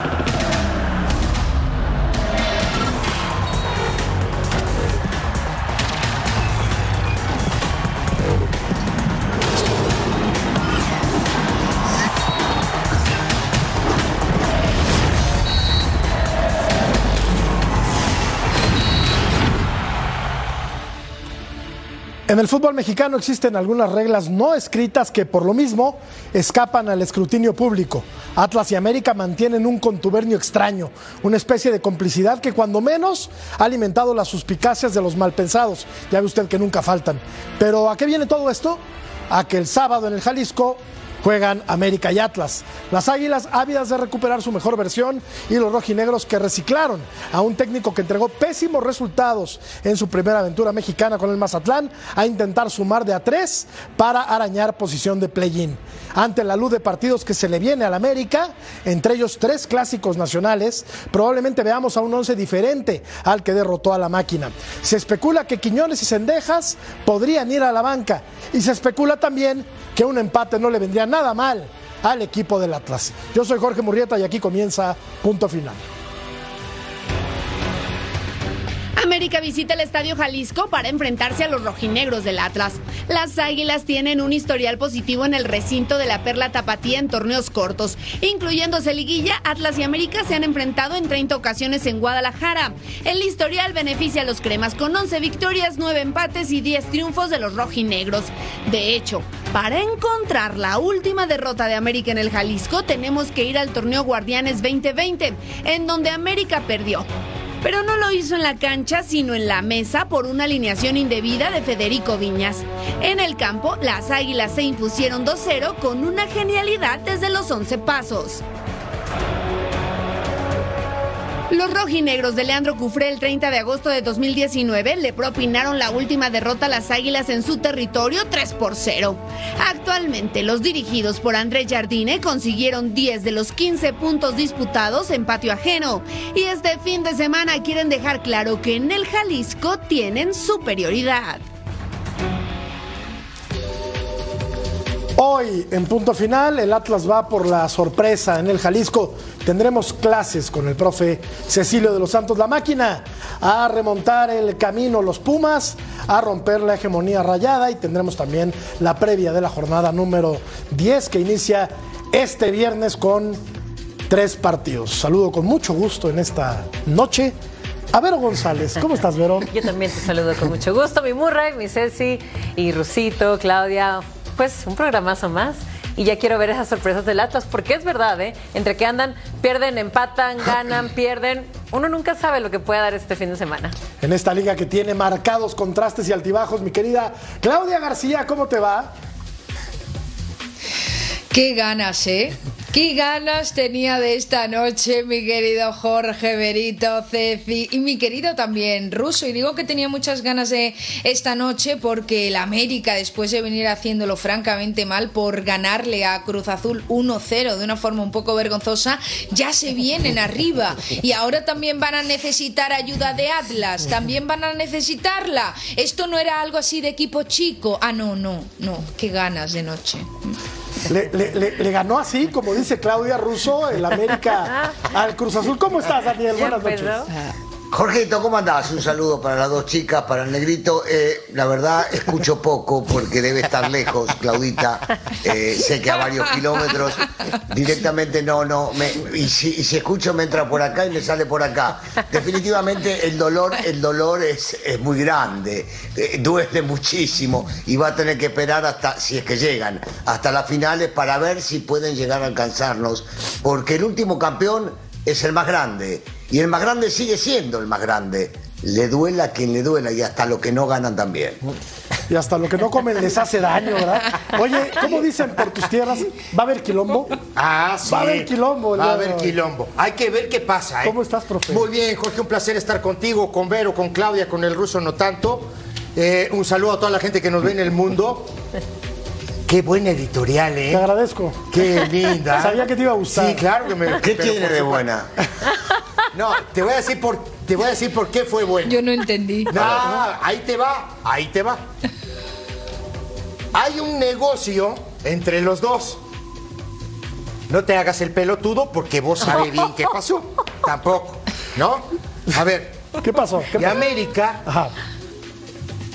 you. En el fútbol mexicano existen algunas reglas no escritas que por lo mismo escapan al escrutinio público. Atlas y América mantienen un contubernio extraño, una especie de complicidad que cuando menos ha alimentado las suspicacias de los malpensados. Ya ve usted que nunca faltan. Pero ¿a qué viene todo esto? A que el sábado en el Jalisco juegan América y Atlas. Las Águilas ávidas de recuperar su mejor versión y los rojinegros que reciclaron a un técnico que entregó pésimos resultados en su primera aventura mexicana con el Mazatlán a intentar sumar de a tres para arañar posición de play-in. Ante la luz de partidos que se le viene al América, entre ellos tres clásicos nacionales, probablemente veamos a un once diferente al que derrotó a la máquina. Se especula que Quiñones y Cendejas podrían ir a la banca y se especula también que un empate no le vendría nada mal al equipo del Atlas. Yo soy Jorge Murrieta y aquí comienza punto final. América visita el Estadio Jalisco para enfrentarse a los rojinegros del Atlas. Las Águilas tienen un historial positivo en el recinto de la Perla Tapatía en torneos cortos, incluyéndose Liguilla, Atlas y América se han enfrentado en 30 ocasiones en Guadalajara. El historial beneficia a los cremas con 11 victorias, 9 empates y 10 triunfos de los rojinegros. De hecho, para encontrar la última derrota de América en el Jalisco, tenemos que ir al torneo Guardianes 2020, en donde América perdió pero no lo hizo en la cancha, sino en la mesa por una alineación indebida de Federico Viñas. En el campo, las Águilas se impusieron 2-0 con una genialidad desde los 11 pasos. Los rojinegros de Leandro Cufré el 30 de agosto de 2019 le propinaron la última derrota a las Águilas en su territorio 3 por 0. Actualmente los dirigidos por André Jardine consiguieron 10 de los 15 puntos disputados en patio ajeno y este fin de semana quieren dejar claro que en el Jalisco tienen superioridad. Hoy, en punto final, el Atlas va por la sorpresa en el Jalisco. Tendremos clases con el profe Cecilio de los Santos, la máquina, a remontar el camino los Pumas, a romper la hegemonía rayada y tendremos también la previa de la jornada número 10 que inicia este viernes con tres partidos. Saludo con mucho gusto en esta noche. A Vero González, ¿cómo estás, Vero? Yo también te saludo con mucho gusto, mi Murray, mi Ceci y Rusito, Claudia, pues un programazo más. Y ya quiero ver esas sorpresas del Atlas, porque es verdad, ¿eh? Entre que andan, pierden, empatan, ganan, pierden. Uno nunca sabe lo que puede dar este fin de semana. En esta liga que tiene marcados contrastes y altibajos, mi querida Claudia García, ¿cómo te va? Qué ganas, ¿eh? Qué ganas tenía de esta noche mi querido Jorge Berito Ceci y mi querido también Ruso. Y digo que tenía muchas ganas de esta noche porque el América, después de venir haciéndolo francamente mal por ganarle a Cruz Azul 1-0 de una forma un poco vergonzosa, ya se vienen arriba. Y ahora también van a necesitar ayuda de Atlas, también van a necesitarla. Esto no era algo así de equipo chico. Ah, no, no, no. Qué ganas de noche. Le, le- le- le ganó así, como dice Claudia Russo, el América al Cruz Azul. ¿Cómo estás, Daniel? Buenas noches. Jorgito, ¿cómo andás? Un saludo para las dos chicas, para el negrito. Eh, la verdad, escucho poco porque debe estar lejos, Claudita. Eh, sé que a varios kilómetros. Directamente no, no. y, si, escucho me entra por acá y me sale por acá. Definitivamente el dolor, el dolor es, es muy grande. Eh, duele muchísimo y va a tener que esperar hasta, si es que llegan, hasta las finales para ver si pueden llegar a alcanzarnos. Porque el último campeón es el más grande. Y el más grande sigue siendo el más grande. Le duela a quien le duela y hasta lo que no ganan también. Y hasta lo que no comen les hace daño, ¿verdad? Oye, ¿cómo dicen por tus tierras? ¿Va a haber quilombo? Ah, sí. Va a haber quilombo Va a haber quilombo. Hay que ver qué pasa. ¿eh? ¿Cómo estás, profe? Muy bien, Jorge. Un placer estar contigo, con Vero, con Claudia, con el ruso no tanto. Eh, un saludo a toda la gente que nos ve en el mundo. Qué buena editorial, Te ¿eh? agradezco. Qué linda. Sabía que te iba a gustar. Sí, claro que me. ¿Qué tiene de buena? No, te voy a decir por, te voy a decir por qué fue buena. Yo no entendí. No, ahí te va, ahí te va. Hay un negocio entre los dos. No te hagas el pelotudo porque vos sabes bien qué pasó. Tampoco, ¿no? A ver, ¿Qué pasó? ¿Qué y pasó? América Ajá.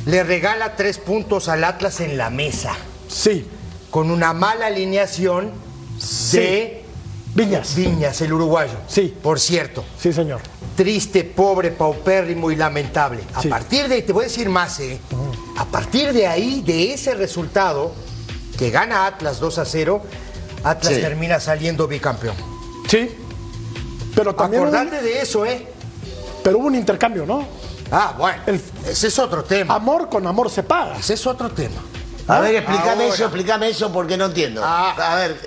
le regala tres puntos al Atlas en la mesa Sí. con una mala alineación de Viñas. Viñas, el uruguayo. Sí. Por cierto, Sí, señor. triste, pobre, paupérrimo y lamentable. A Sí. partir de, te voy a decir más, ¿eh? A partir de ahí, de ese resultado, que gana Atlas 2 a 0, Atlas Sí. termina saliendo bicampeón. Sí. Pero también Acordate de eso, ¿eh? pero hubo un intercambio, ¿no? Ah, bueno, El- ese es otro tema. Amor con amor se paga. Ese es otro tema. A ver, explícame Ahora. eso, explícame eso porque no entiendo. Ah. A ver,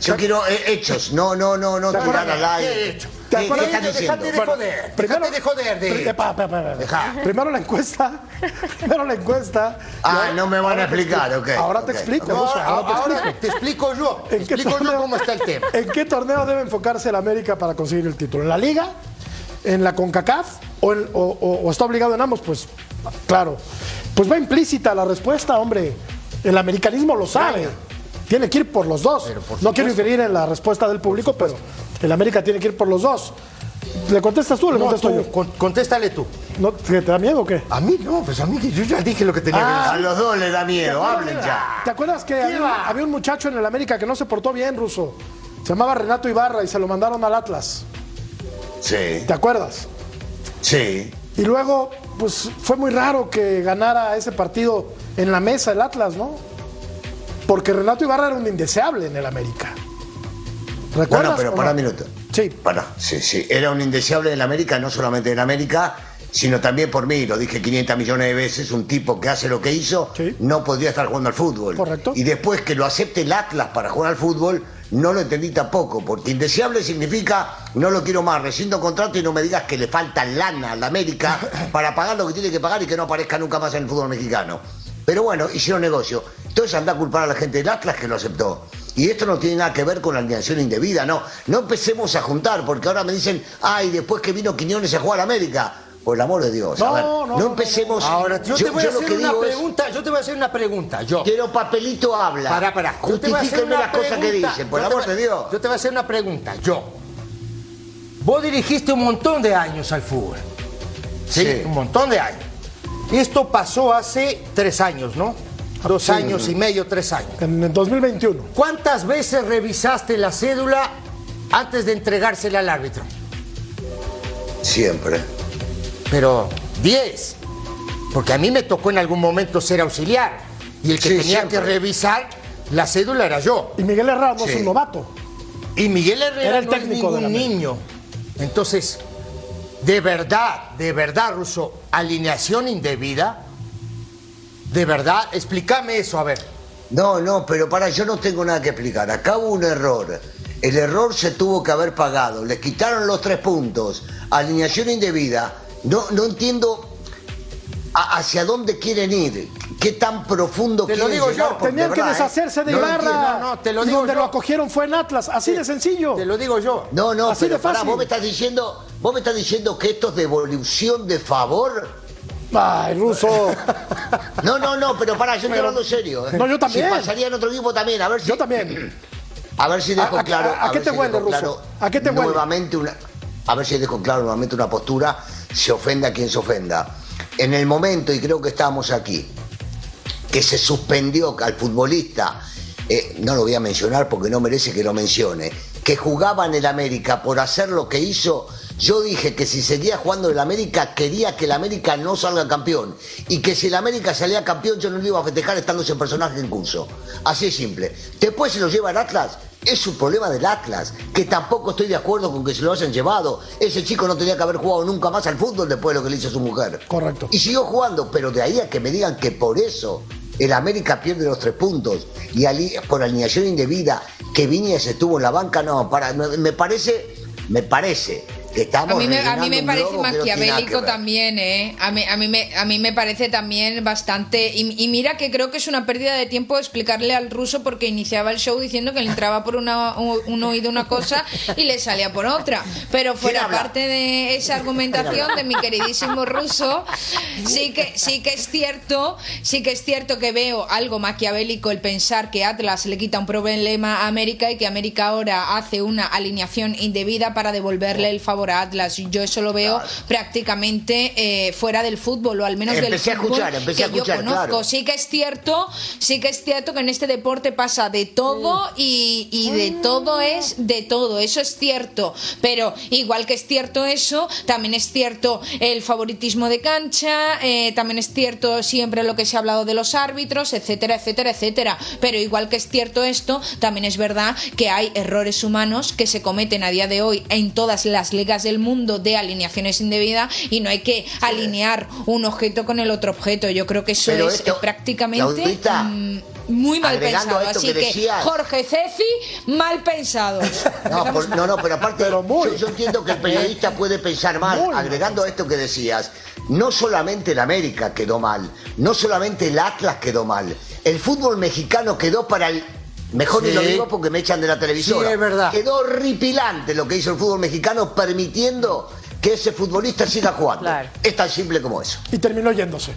yo quiero eh, hechos, no, no, no, no ¿Te tirar al aire. ¿Qué he hecho? ¿Te ¿Qué, qué estás diciendo? De joder, déjate de joder de... Epa, epa. Deja. Primero la encuesta. Primero la encuesta. Ah, no me van a ahora explicar, ok, Ahora te explico, No, ahora te ahora explico. te explico yo. Te ¿En qué, explico yo torneo, cómo está el tema. ¿En qué torneo debe enfocarse el América para conseguir el título? ¿En la Liga? ¿En la CONCACAF? ¿O, en- o- o- o está obligado en ambos? Pues, claro. Pues va implícita la respuesta, hombre. El americanismo lo sabe. Tiene que ir por los dos. no quiero inferir en la respuesta del público, pero el América tiene que ir por los dos. ¿Le contestas tú o le No, contesto tú, yo? con- contéstale tú. ¿No, ¿Te da miedo o qué? A mí no, pues a mí que yo ya dije lo que tenía Ah. A los dos les da miedo, hablen ya. ¿Te acuerdas que había, había un muchacho en el América que no se portó bien, ruso? Se llamaba Renato Ibarra y se lo mandaron al Atlas. Sí, ¿Te acuerdas? sí. Y luego, pues fue muy raro que ganara ese partido en la mesa el Atlas, ¿no? Porque Renato Ibarra era un indeseable en el América. No, ¿Recuerdas? no, pero para no? un minuto. Sí. Para, sí, sí. Era un indeseable en América, no solamente en América, sino también por mí. Lo dije 500 millones de veces. Un tipo que hace lo que hizo Sí. no podría estar jugando al fútbol. Correcto. Y después que lo acepte el Atlas para jugar al fútbol, no lo entendí tampoco. Porque indeseable significa no lo quiero más, rescindo contrato y no me digas que le falta lana a la América para pagar lo que tiene que pagar y que no aparezca nunca más en el fútbol mexicano. Pero bueno, hicieron negocio. Entonces anda a culpar a la gente del Atlas que lo aceptó. Y esto no tiene nada que ver con la alineación indebida, no. No empecemos a juntar, porque ahora me dicen, ay, después que vino Quiñones a jugar a América. Por el amor de Dios. a No, ver, no, no, no, empecemos. Ahora, yo, te voy a hacer una es, pregunta, yo te voy a hacer una pregunta, yo. quiero papelito habla. Para, para. A Justifíquenme las cosas que dicen, por el amor voy- de Dios. Yo te voy a hacer una pregunta, yo. Vos dirigiste un montón de años al fútbol. ¿Sí? Sí. Un montón de años. Esto pasó hace tres años, ¿no? Dos Sí. años y medio, tres años. En el 2021. ¿Cuántas veces revisaste la cédula antes de entregársela al árbitro? Siempre. Pero 10. Porque a mí me tocó en algún momento ser auxiliar. Y el que Sí, tenía siempre. que revisar la cédula era yo. Y Miguel Herrera no es un novato. Y Miguel Herrera Era el no es técnico de la ningún niño. Entonces, de verdad, de verdad, Russo, alineación indebida. De verdad, explícame eso, a ver. No, no, pero para, yo no tengo nada que explicar. Acá un error. El error se tuvo que haber pagado. Les quitaron los tres puntos. Alineación indebida. No, no entiendo hacia dónde quieren ir. ¿Qué tan profundo Te lo quieren digo yo. llegar? Porque, Tenían que verdad, ¿eh? deshacerse de no Ibarra. No, no, te lo digo donde yo. lo acogieron fue en Atlas. Así de sencillo. Te lo digo yo. No, no, Así de pero pará, fácil. vos me estás diciendo, vos me estás diciendo que esto es devolución de favor. Ay, ruso. No, no, no, pero para, yo estoy hablando serio. ¿eh? No, yo también. Si pasaría en otro equipo también, a ver si. Yo también. A ver si dejo ¿A- a- claro. a qué te si huele, Russo? claro ¿A qué te huele? Nuevamente una. A ver si dejo claro nuevamente una postura. Se ofenda a quien se ofenda. En el momento, y creo que estábamos aquí, que se suspendió al futbolista, eh, no lo voy a mencionar porque no merece que lo mencione, que jugaba en el América por hacer lo que hizo, yo dije que si seguía jugando en el América, quería que el América no salga campeón. Y que si el América salía campeón, yo no lo iba a festejar estando ese personaje en curso. Así es simple. Después se lo lleva el Atlas. Es un problema del Atlas, que tampoco estoy de acuerdo con que se lo hayan llevado. Ese chico no tenía que haber jugado nunca más al fútbol después de lo que le hizo su mujer. Correcto. Y siguió jugando, pero de ahí a que me digan que por eso el América pierde los tres puntos y por alineación indebida que Viñas estuvo en la banca, no, para, me parece, me parece que A mí, me, a mí rellenando me un parece maquiavélico también, ¿eh? A mí, a, mí me, a mí me parece también bastante... Y, y mira que creo que es una pérdida de tiempo explicarle al ruso porque iniciaba el show diciendo que le entraba por una, un, un oído una cosa y le salía por otra. Pero fuera parte de esa argumentación de mi queridísimo ruso, sí que, sí que es cierto, sí que es cierto que veo algo maquiavélico el pensar que Atlas le quita un problema a América y que América ahora hace una alineación indebida para devolverle el favor a Atlas. Yo eso lo veo prácticamente eh, fuera del fútbol, o al menos Empecé a del fútbol escuchar, empecé que a escuchar, yo conozco. claro. Sí que es cierto, sí que es cierto que en este deporte pasa de todo y, y de todo es de todo, eso es cierto. Pero igual que es cierto eso, también es cierto el favoritismo de cancha, eh, también es cierto siempre lo que se ha hablado de los árbitros, etcétera, etcétera, etcétera. Pero igual que es cierto esto, también es verdad que hay errores humanos que se cometen a día de hoy en todas las ligas del mundo de alineaciones indebidas y no hay que alinear un objeto con el otro objeto. Yo creo que eso Pero es esto, prácticamente mm, muy mal pensado. Así que Jorge Ceci, mal pensados. No, por- no, no, pero aparte, Pero muy. yo, yo entiendo que el periodista puede pensar mal. agregando a esto que decías. No solamente el América quedó mal, no solamente el Atlas quedó mal, el fútbol mexicano quedó para el. Mejor ni lo digo porque me echan de la televisora. Sí, es verdad. Quedó horripilante lo que hizo el fútbol mexicano permitiendo que ese futbolista siga jugando. Claro. Es tan simple como eso. Y terminó yéndose.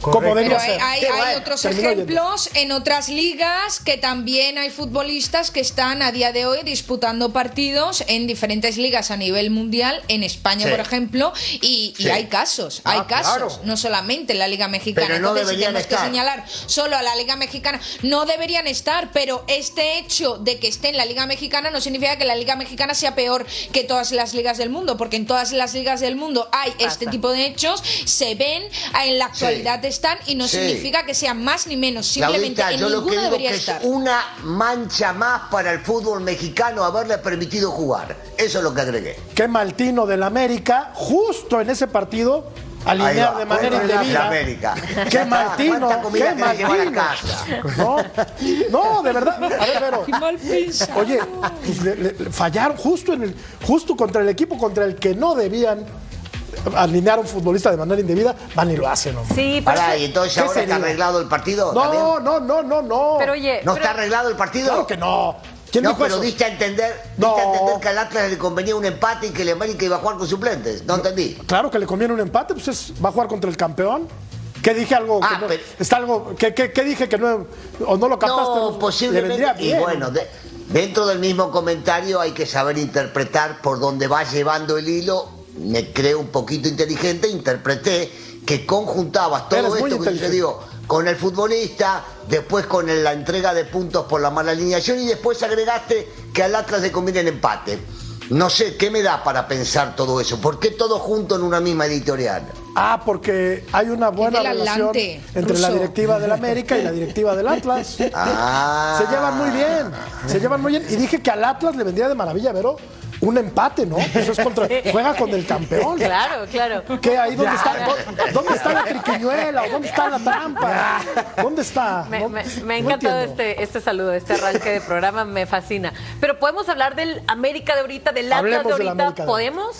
Como Pero hay, ser. hay- otros ejemplos en otras ligas que también hay futbolistas que están a día de hoy disputando partidos en diferentes ligas a nivel mundial, en España, Sí. por ejemplo, y, hay casos, Ah, hay casos, claro. no solamente en la Liga Mexicana. Pero no Entonces, si tenemos que señalar solo a la Liga Mexicana, no deberían estar, pero este hecho de que esté en la Liga Mexicana no significa que la Liga Mexicana sea peor que todas las ligas del mundo, porque en todas las ligas del mundo hay este tipo de hechos, se ven, en la actualidad están y no Sí. significa que sean más ni menos, simplemente Claudita, en yo lo que ninguno digo debería que estar. es una mancha más para el fútbol mexicano haberle permitido jugar. Eso es lo que agregué. Qué maltino del América, justo en ese partido, alinear de manera indebida. América. Qué maltino, ¿Cuánta comida qué casa? No, no, de verdad. A ver, Vero. mal pensado. Oye, pues le- le- fallaron justo en el, justo contra el equipo contra el que no debían alinear a un futbolista de manera indebida, van y lo hacen, hombre. Sí, pero, Pará, y entonces ¿Qué ahora está arreglado el partido. ¿Está bien? No, no, no, no, no. pero oye, ¿No pero- está arreglado el partido? Claro que no. ¿Quién no, dijo pero eso? diste a entender, No. diste a entender que al Atlas le convenía un empate y que el América iba a jugar con suplentes. No entendí. Claro que le conviene un empate, pues es- va a jugar contra el campeón. ¿Qué dije algo? Ah, que no- pero- está algo ¿qué, qué, qué dije que no o no lo captaste? No, Le posiblemente. Y bien. bueno, de- dentro del mismo comentario hay que saber interpretar por dónde va llevando el hilo. Me creo un poquito inteligente, interpreté que conjuntabas todo Eres esto que sucedió con el futbolista, después con la entrega de puntos por la mala alineación y después agregaste que al Atlas le conviene el empate. No sé, ¿qué me da para pensar todo eso? ¿Por qué todo junto en una misma editorial? Ah, porque hay una buena relación Atlante, entre la directiva del América y la directiva del Atlas. Ah. Se llevan muy bien, se llevan muy bien. Y dije que al Atlas le vendría de maravilla, Vero, un empate, ¿no? Eso es contra, juega con el campeón. Claro, claro. ¿Qué ahí dónde está, dó- dónde está la triquiñuela o dónde está la trampa? ¿Dónde está? Me, me- me ha encantado este, este saludo, este arranque de programa, me fascina. Pero podemos hablar del América de ahorita, del Atlas de ahorita, de- ¿podemos?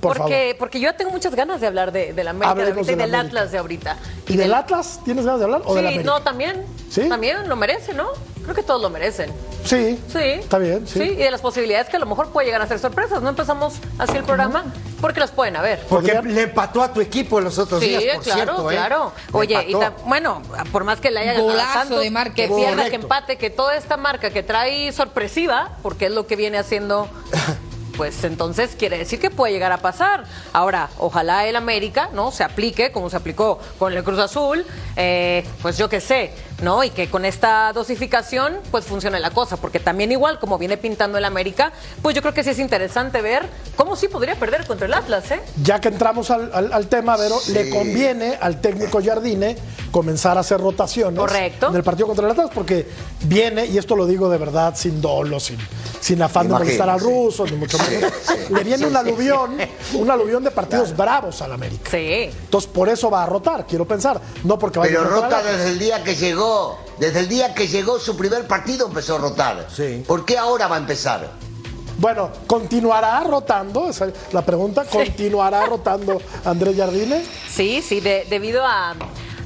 Por porque, porque yo tengo muchas ganas de hablar de, del América Hablemos de ahorita y del. Atlas de ahorita. ¿Y del Atlas tienes ganas de hablar o Sí, no, también. ¿Sí? También lo merece, ¿no? Creo que todos lo merecen. Sí, Sí. está bien, sí. y de las posibilidades que a lo mejor puede llegar a ser sorpresas. No empezamos así el programa porque las pueden haber. Porque Podría- le empató a tu equipo en los otros Sí, días, por claro, cierto, ¿eh? claro. Oye, y ta- bueno, por más que le haya ganado Santos, de que pierda, Correcto. que empate, que toda esta marca que trae sorpresiva, porque es lo que viene haciendo, pues entonces quiere decir que puede llegar a pasar. Ahora, ojalá el América, ¿no? Se aplique como se aplicó con el Cruz Azul, eh, pues yo qué sé, ¿no? Y que con esta dosificación, pues funcione la cosa, porque también igual como viene pintando el América, pues yo creo que sí es interesante ver cómo sí podría perder contra el Atlas, ¿eh? Ya que entramos al, al- al tema, Vero, Sí. le conviene al técnico Jardine comenzar a hacer rotaciones Correcto. en el partido contra el Atlas, porque viene, y esto lo digo de verdad, sin dolo, sin, sin afán de molestar al sí. ruso, ni mucho menos. le viene un aluvión, un aluvión de partidos bravos al América. Sí. Entonces, por eso va a rotar, quiero pensar. No porque vaya Pero a rota desde el día que llegó Desde el día que llegó su primer partido empezó a rotar. Sí. ¿Por qué ahora va a empezar? Bueno, ¿continuará rotando? Esa es la pregunta. ¿Continuará rotando Andrés Jardine? Sí, sí, de- debido a,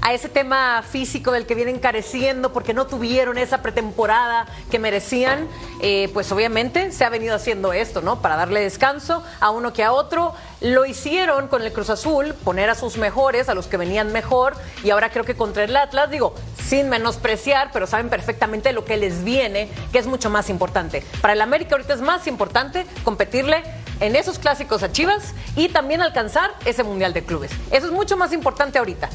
a ese tema físico del que vienen careciendo porque no tuvieron esa pretemporada que merecían, eh, pues obviamente se ha venido haciendo esto, ¿no? Para darle descanso a uno que a otro. Lo hicieron con el Cruz Azul, poner a sus mejores, a los que venían mejor, y ahora creo que contra el Atlas, digo, sin menospreciar, pero saben perfectamente lo que les viene, que es mucho más importante. Para el América ahorita es más importante competirle en esos clásicos a Chivas y también alcanzar ese Mundial de Clubes. Eso es mucho más importante ahorita.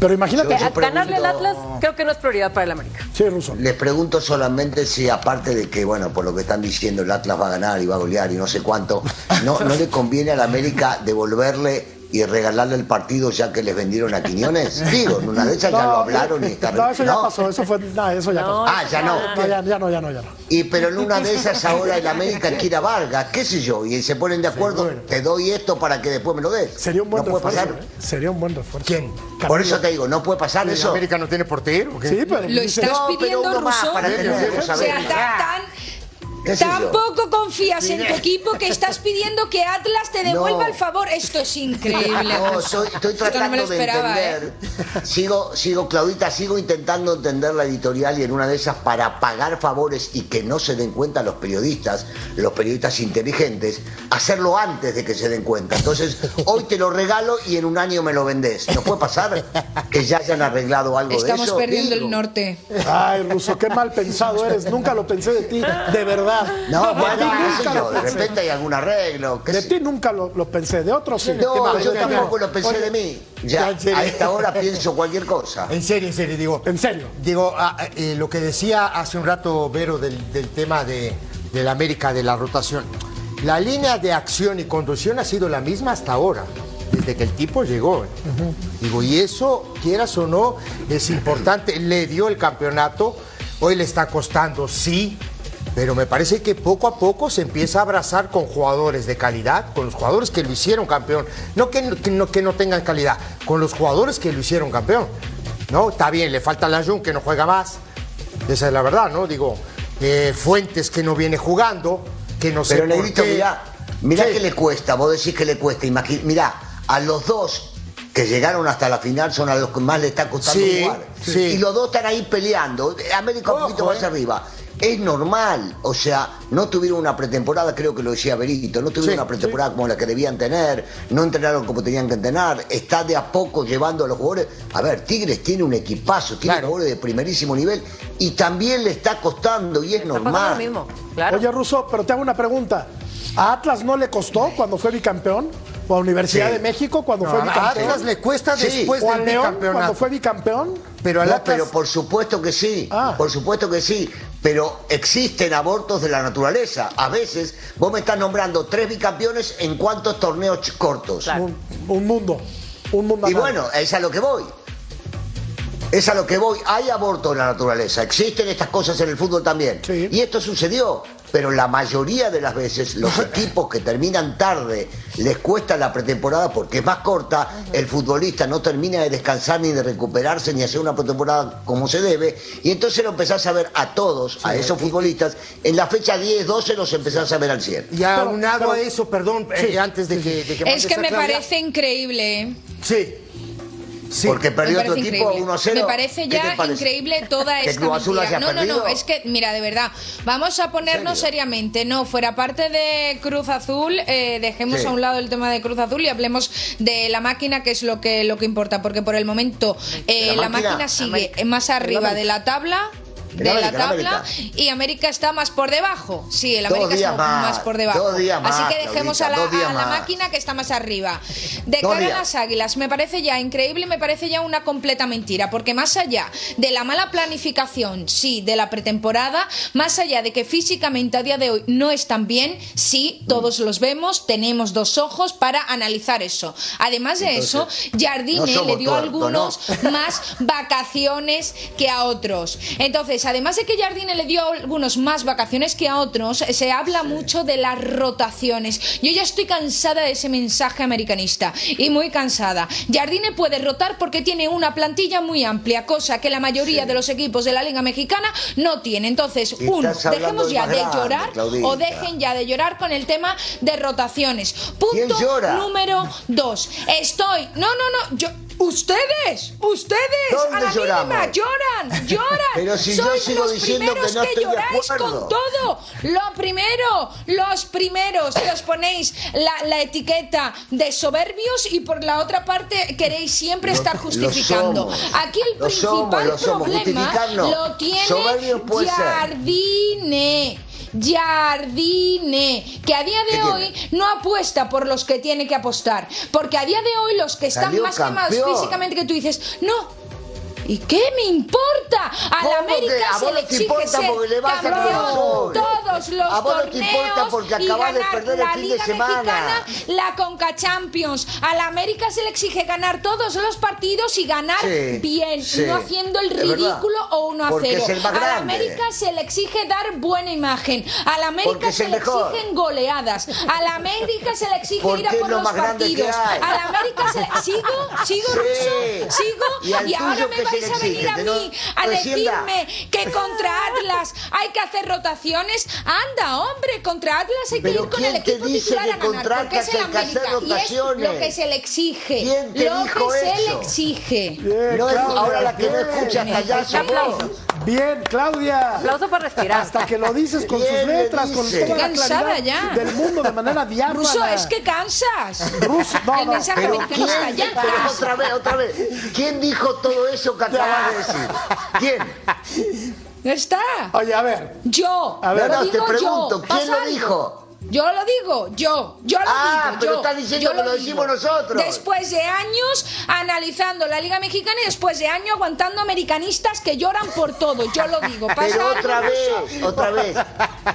Pero imagínate. Yo- yo Ganarle al Atlas creo que no es prioridad para el América. Sí, Russo. Les pregunto solamente si aparte de que, bueno, por lo que están diciendo, el Atlas va a ganar y va a golear y no sé cuánto, ¿no, no le conviene al América devolverle y regalarle el partido ya que les vendieron a Quiñones? Digo, en una de esas ya lo hablaron y está... No, eso ya ¿no? pasó. Eso fue. No, eso ya No, pasó. Ah, ya no. No, ya, ya no, ya no, ya no. Y pero en una de esas ahora el América quiere a Vargas, qué sé yo, y se ponen de acuerdo, te doy esto para que después me lo des. Sería un buen no puede refuerzo. pasar. ¿eh? Sería un buen refuerzo. ¿Quién? Por eso te digo, no puede pasar ¿El eso. América no tiene portero? Sí, pero. Lo estás No, pero pidiendo, uno más para tener O que sea, saber. tan, tan, ¿Qué sé tan yo? poco confías en tu equipo que estás pidiendo que Atlas te devuelva No. el favor. Esto es increíble. No, Russo. estoy, no tratando de ¿eh? entender. Sigo, sigo, Claudita, sigo intentando entender la editorial y en una de esas para pagar favores y que no se den cuenta los periodistas, los periodistas inteligentes, hacerlo antes de que se den cuenta. Entonces, hoy te lo regalo y en un año me lo vendés. ¿No puede pasar que ya hayan arreglado algo de Estamos eso? perdiendo Digo. el norte. Ay, Russo, qué mal pensado eres. Nunca lo pensé de ti, de verdad. No, bueno, qué sé yo, de repente hay algún arreglo. qué De sé- ti nunca lo, lo pensé, de otros sí. No, yo tampoco lo pensé Oye, de mí. Ya, Ya, en serio. a esta hora pienso cualquier cosa. En serio, en serio, digo. En serio. Digo, ah, eh, lo que decía hace un rato Vero del, del tema de, de la América, de la rotación. La línea de acción y conducción ha sido la misma hasta ahora, desde que el tipo llegó. ¿eh? Digo, y eso, quieras o no, es importante. Le dio el campeonato, hoy le está costando, sí. Pero me parece que poco a poco se empieza a abrazar con jugadores de calidad, con los jugadores que lo hicieron campeón. No que, que no, que no tengan calidad, con los jugadores que lo hicieron campeón. ¿No? Está bien, le falta la Jun que no juega más. Esa es la verdad, ¿no? Digo, eh, Fuentes que no viene jugando, que no sé Pero por qué. mirá, mirá Sí. que le cuesta, vos decís que le cuesta. Imagi- mirá, a los dos que llegaron hasta la final son a los que más le está costando Sí, jugar. sí. Y los dos están ahí peleando. América un poquito más eh. arriba. Es normal, o sea, no tuvieron una pretemporada, creo que lo decía Berito, no tuvieron Sí, una pretemporada como la que debían tener, no entrenaron como tenían que entrenar, está de a poco llevando a los jugadores. A ver, Tigres tiene un equipazo, tiene Claro. jugadores de primerísimo nivel y también le está costando y es Está normal. lo mismo, claro. Oye, Russo, pero te hago una pregunta. ¿A Atlas no le costó cuando fue bicampeón? ¿O a Universidad Sí. de México cuando No, fue a bicampeón? Atlas le cuesta Sí. después ¿O a del León cuando fue bicampeón? Pero al No, pero por supuesto que sí, Ah. por supuesto que sí, pero existen abortos de la naturaleza. A veces vos me estás nombrando tres bicampeones en cuántos torneos cortos. Claro. Un, un mundo. Un mundo. Y bueno, es a lo que voy. Es a lo que voy. Hay aborto en la naturaleza. Existen estas cosas en el fútbol también. Sí. Y esto sucedió. Pero la mayoría de las veces los equipos que terminan tarde les cuesta la pretemporada porque es más corta, el futbolista no termina de descansar ni de recuperarse ni hacer una pretemporada como se debe, y entonces lo empezás a ver a todos, a esos futbolistas, en la fecha 10, 12 los empezás a ver al 100. Y aunado pero- a eso, perdón, eh, antes de que, de que Es que me Claudia. parece increíble. ¿eh? Sí. Sí. Porque Me perdió otro parece equipo increíble. 1 a 0. Me parece ¿Qué te ya parece? increíble toda ¿Que esta Cruz Azul mentira. No, no, no, es que, mira, de verdad, vamos a ponernos serio? seriamente. No, fuera parte de Cruz Azul, eh, dejemos Sí. a un lado el tema de Cruz Azul y hablemos de la máquina, que es lo que, lo que importa, porque por el momento eh, La la, máquina, máquina sigue América. más arriba de la tabla. De la tabla América. y América está más por debajo. Sí, el América está más, más por debajo. Así más, que dejemos a la, a máquina que está más arriba. De Dos cara a las águilas, me parece ya increíble, me parece ya una completa mentira, porque más allá de la mala planificación, sí, de la pretemporada, más allá de que físicamente a día de hoy no están bien, sí, todos los vemos, tenemos dos ojos para analizar eso. Además de eso, Jardine no le dio a algunos más vacaciones que a otros. Entonces, además de que Jardine le dio a algunos más vacaciones que a otros, se habla mucho de las rotaciones. Yo ya estoy cansada de ese mensaje americanista y muy cansada. Jardine puede rotar porque tiene una plantilla muy amplia, cosa que la mayoría de los equipos de la Liga Mexicana no tiene. Entonces, uno, dejemos ya de grande, llorar Claudita. o dejen ya de llorar con el tema de rotaciones. ¿Quién Punto número dos. Estoy. No, no, no. Yo. Ustedes, ustedes, ¿Dónde a la lloramos? mínima lloran, lloran. Pero si yo Sois sigo los diciendo que primeros no estoy de lloráis con todo. Lo primero, los primeros que os ponéis la, la etiqueta de soberbios y por la otra parte queréis siempre estar justificando. Aquí el Lo principal somos, lo problema no. lo tiene. Jardine. Jardine, que a día de ¿Qué hoy no apuesta por los que tiene que apostar, porque a día de hoy los que están Salió más quemados físicamente que tú dices, no. ¿Y qué me importa? A ¿Cómo la? América A se le exige importa ser porque le vas a campeón todos los A vos no te torneos importa porque y acabás de ganar perder el la fin de Liga semana. Mexicana, la Conca Champions. A la América se le exige ganar todos los partidos y ganar Sí, bien, sí. no haciendo el ridículo o 1 a Porque 0. es el más a la. América se le exige dar buena imagen. A la América se le mejor. exigen goleadas. A la América se le exige ir a por lo los partidos. A la América se le... ¿Sigo? ¿Sigo, Sí. Ruso? ¿Sigo? ¿Y ahora me vais a venir a mí a decirme que contra Atlas hay que hacer rotaciones. Anda, hombre, contra Atlas hay que ir con ¿quién el equipo titular a ganar, porque es el hay que hacer América y es lo que se le exige. ¿Quién te lo que se le exige. Ahora la que no escucha hasta allá. Bien, Claudia. Aplauso para respirar. Hasta que lo dices con sus Bien le letras, con toda la claridad ya. del mundo de manera diáfana. Ruso, es que cansas. Ruso, no, el no, mensaje Pero ¿quién? está ya. Pero otra vez, otra vez. ¿Quién dijo todo eso que acabas de decir? ¿Quién? No está. Oye, a ver. Yo. A ver, no, te pregunto, yo. ¿quién ¿Pasa lo algo? dijo? Yo lo digo, yo, yo lo Ah, digo. pero yo, estás diciendo yo que lo digo. decimos nosotros. Después de años analizando la Liga Mexicana y después de años aguantando americanistas que lloran por todo, yo lo digo. ¿Pasa Pero otra vez, otra vez.